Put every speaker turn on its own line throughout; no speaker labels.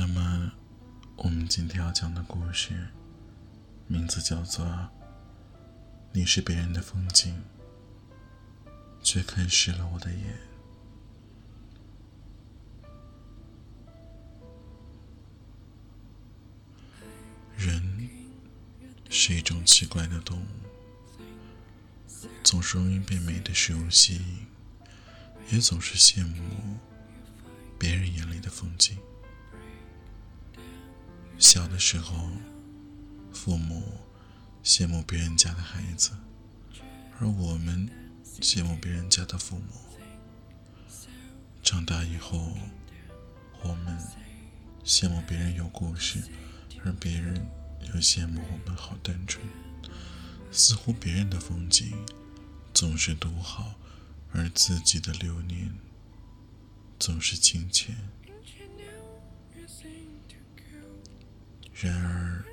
那么，我们今天要讲的故事，名字叫做《你是别人的风景，却看湿了我的眼》。人是一种奇怪的动物，总是容易被美的事物吸引，也总是羡慕别人眼里的风景。小的时候，父母羡慕别人家的孩子，而我们羡慕别人家的父母。长大以后，我们羡慕别人有故事，而别人又羡慕我们好单纯。似乎别人的风景总是独好，而自己的流年总是清浅。然而，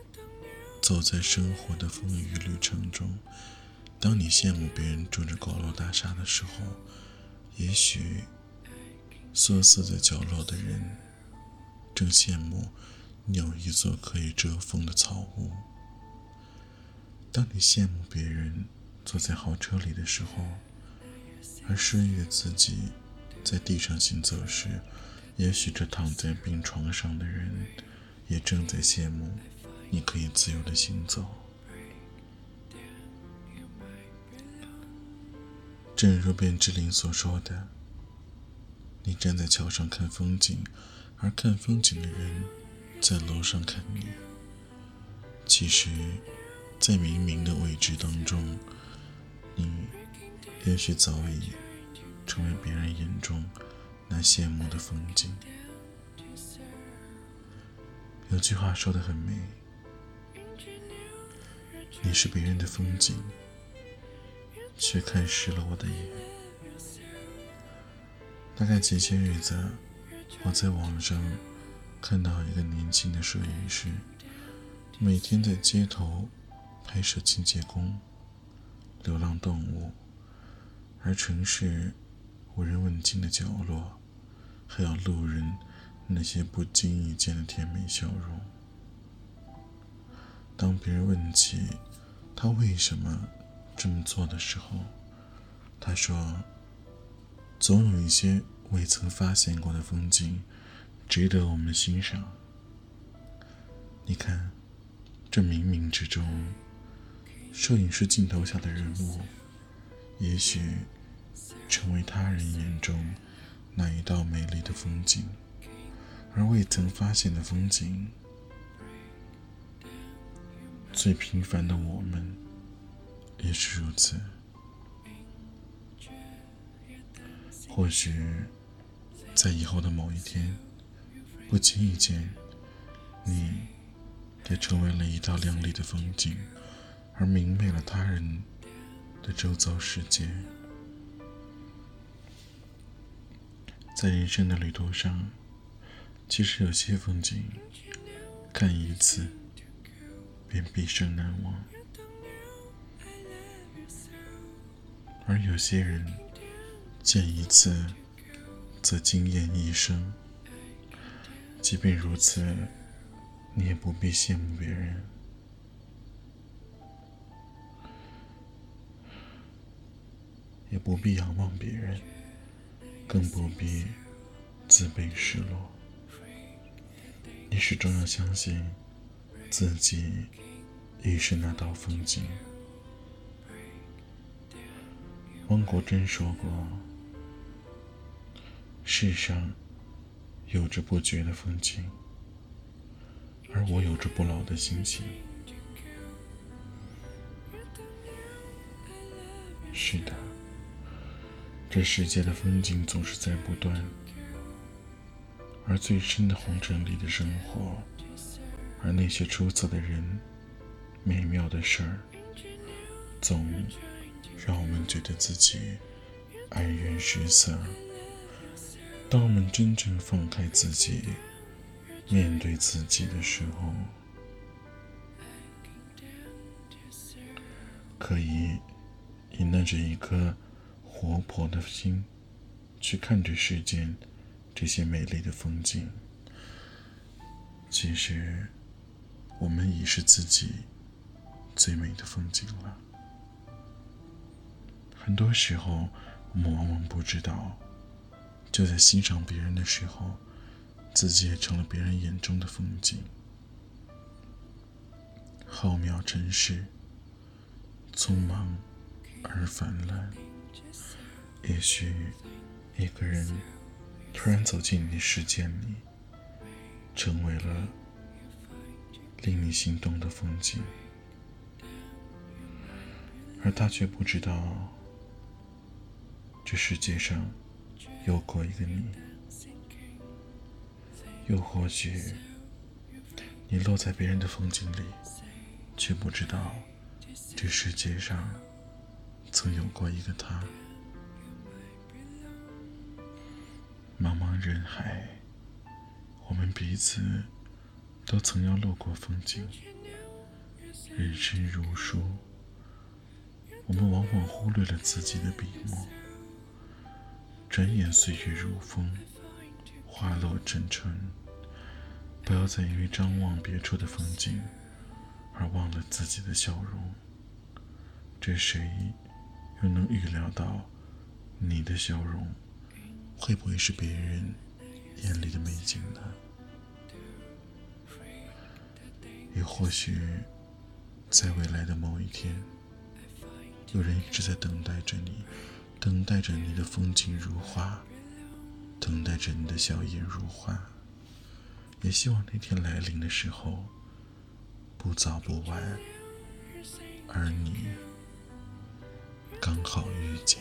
走在生活的风雨旅程中，当你羡慕别人住着高楼大厦的时候，也许缩死在角落的人正羡慕你有一座可以遮风的草屋。当你羡慕别人坐在豪车里的时候，而失业自己在地上行走时，也许这躺在病床上的人。也正在羡慕你可以自由的行走。正如卞之琳所说的：“你站在桥上看风景，而看风景的人在楼上看你。其实，在冥冥的未知当中，你也许早已成为别人眼中那羡慕的风景。”有句话说的很美：“你是别人的风景，却看湿了我的眼。”大概前些日子，我在网上看到一个年轻的摄影师，每天在街头拍摄清洁工、流浪动物，而城市无人问津的角落，还有路人。那些不经意间的甜美笑容。当别人问起他为什么这么做的时候，他说：“总有一些未曾发现过的风景，值得我们欣赏。你看，这冥冥之中，摄影师镜头下的人物，也许成为他人眼中那一道美丽的风景。”而未曾发现的风景，最平凡的我们也是如此。或许，在以后的某一天，不经意间，你也成为了一道亮丽的风景，而明媚了他人的周遭世界。在人生的旅途上。其实有些风景，看一次便毕生难忘；而有些人见一次则惊艳一生。即便如此，你也不必羡慕别人，也不必仰望别人，更不必自卑失落。你始终要相信，自己亦是那道风景。汪国真说过：“世上有着不绝的风景，而我有着不老的心情。”是的，这世界的风景总是在不断。而最深的红尘里的生活，而那些出色的人、美妙的事儿，总让我们觉得自己黯然失色。当我们真正放开自己，面对自己的时候，可以以那着一颗活泼的心去看这世间。这些美丽的风景，其实，我们已是自己最美的风景了。很多时候，我们往往不知道，就在欣赏别人的时候，自己也成了别人眼中的风景。浩渺尘世，匆忙而泛滥。也许，一个人突然走进你的世界里，成为了令你心动的风景，而他却不知道，这世界上有过一个你。又或许，你落在别人的风景里。却不知道，这世界上曾有过一个他。茫茫人海，我们彼此都曾要路过风景。人生如书，我们往往忽略了自己的笔墨。转眼岁月如风，花落成尘。不要再因为张望别处的风景。而忘了自己的笑容，这谁又能预料到你的笑容会不会是别人眼里的美景呢？也或许，在未来的某一天，有人一直在等待着你，等待着你的风景如画，等待着你的笑颜如花，也希望那天来临的时候。不早不晚，而你刚好遇见。